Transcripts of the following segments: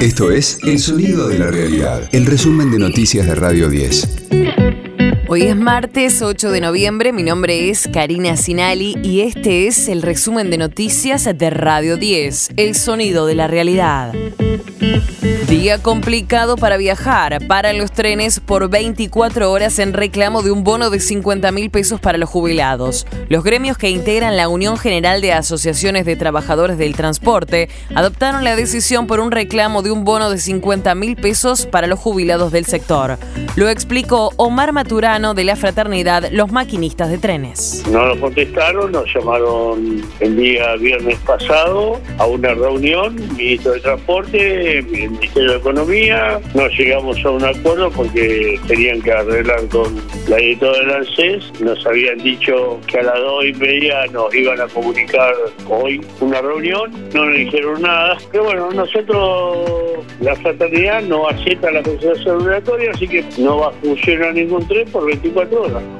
Esto es El Sonido de la Realidad, el resumen de noticias de Radio 10. Hoy es martes 8 de noviembre, mi nombre es Karina Sinali y este es el resumen de noticias de Radio 10, El Sonido de la Realidad. Día complicado para viajar. Para los trenes por 24 horas en reclamo de un bono de 50 mil pesos para los jubilados. Los gremios que integran la Unión General de Asociaciones de Trabajadores del Transporte adoptaron la decisión por un reclamo de un bono de 50 mil pesos para los jubilados del sector. Lo explicó Omar Maturano de la Fraternidad Los Maquinistas de Trenes. No lo contestaron, nos llamaron el día viernes pasado a una reunión, ministro de Transporte, el Ministerio de Economía, no llegamos a un acuerdo porque tenían que arreglar con la editora del ANSES, nos habían dicho que a las dos y media nos iban a comunicar hoy una reunión, no nos dijeron nada, pero bueno, nosotros, la fraternidad no acepta la consideración obligatoria, así que no va a funcionar ningún tren por 24 horas.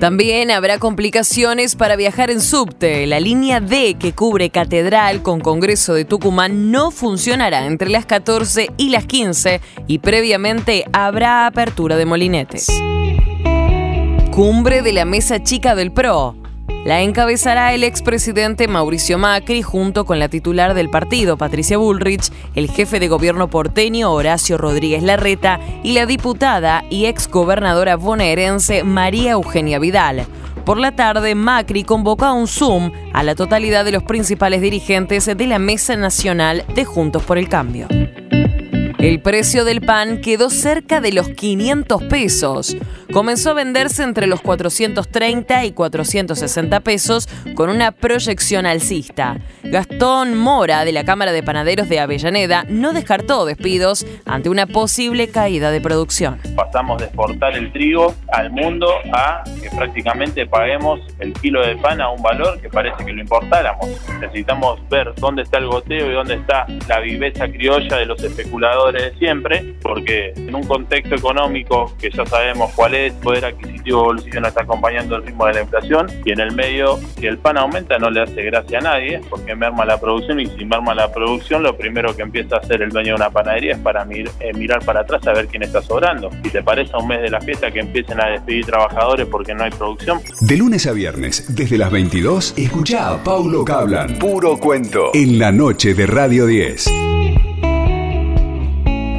También habrá complicaciones para viajar en subte. La línea D que cubre Catedral con Congreso de Tucumán no funcionará entre las 14 y las 15 y previamente habrá apertura de molinetes. Cumbre de la Mesa Chica del PRO. La encabezará el expresidente Mauricio Macri junto con la titular del partido, Patricia Bullrich, el jefe de gobierno porteño, Horacio Rodríguez Larreta, y la diputada y exgobernadora bonaerense María Eugenia Vidal. Por la tarde, Macri convocó a un Zoom a la totalidad de los principales dirigentes de la Mesa Nacional de Juntos por el Cambio. El precio del pan quedó cerca de los 500 pesos. Comenzó a venderse entre los 430 y 460 pesos con una proyección alcista. Gastón Mora, de la Cámara de Panaderos de Avellaneda, no descartó despidos ante una posible caída de producción. Pasamos de exportar el trigo al mundo a que prácticamente paguemos el kilo de pan a un valor que parece que lo importáramos. Necesitamos ver dónde está el goteo y dónde está la viveza criolla de los especuladores de siempre, porque en un contexto económico que ya sabemos cuál es, poder adquisitivo bolsillo no está acompañando el ritmo de la inflación y en el medio, si el pan aumenta no le hace gracia a nadie, porque merma la producción y si merma la producción, lo primero que empieza a hacer el dueño de una panadería es para eh, mirar para atrás a ver quién está sobrando. Si te parece un mes de la fiesta que empiecen a despedir trabajadores porque no hay producción. De lunes a viernes, desde las 22, escucha a Paulo Cablan, puro cuento, en la noche de Radio 10.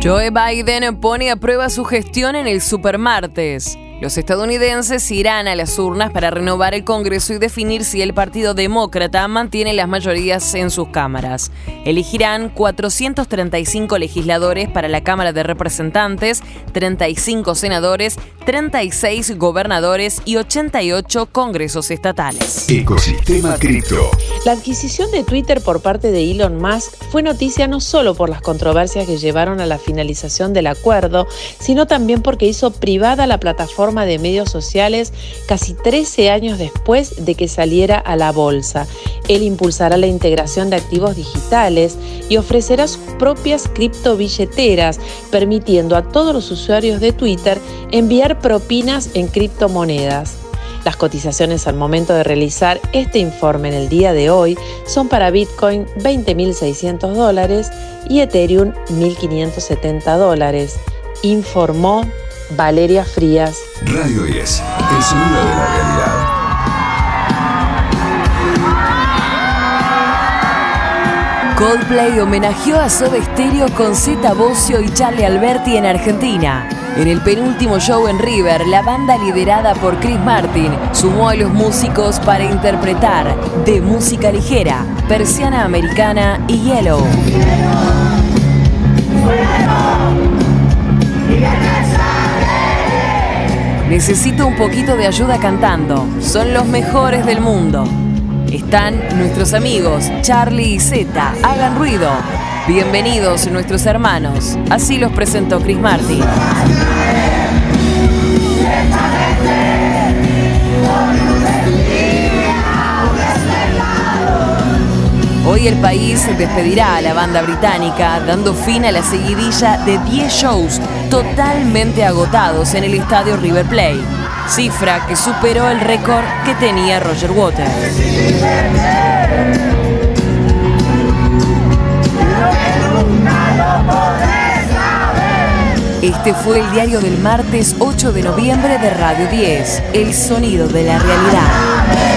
Joe Biden pone a prueba su gestión en el supermartes. Los estadounidenses irán a las urnas para renovar el Congreso y definir si el Partido Demócrata mantiene las mayorías en sus cámaras. Elegirán 435 legisladores para la Cámara de Representantes, 35 senadores, 36 gobernadores y 88 congresos estatales. Ecosistema Cripto. La adquisición de Twitter por parte de Elon Musk fue noticia no solo por las controversias que llevaron a la finalización del acuerdo, sino también porque hizo privada la plataforma de medios sociales casi 13 años después de que saliera a la bolsa. Él impulsará la integración de activos digitales y ofrecerá sus propias criptobilleteras, permitiendo a todos los usuarios de Twitter enviar propinas en criptomonedas. Las cotizaciones al momento de realizar este informe en el día de hoy son para Bitcoin 20.600 dólares y Ethereum 1.570 dólares, informó Valeria Frías. Radio 10, el sonido de la realidad. Coldplay homenajeó a Soda Stereo con Zeta Bocio y Charlie Alberti en Argentina. En el penúltimo show en River, la banda liderada por Chris Martin sumó a los músicos para interpretar de música ligera, persiana americana y Yellow. Necesito un poquito de ayuda cantando. Son los mejores del mundo. Están nuestros amigos Charlie y Zeta. Hagan ruido. Bienvenidos nuestros hermanos. Así los presentó Chris Martin. Hoy el país despedirá a la banda británica, dando fin a la seguidilla de 10 shows totalmente agotados en el estadio River Plate, cifra que superó el récord que tenía Roger Waters. Este fue el diario del martes 8 de noviembre de Radio 10, El sonido de la realidad.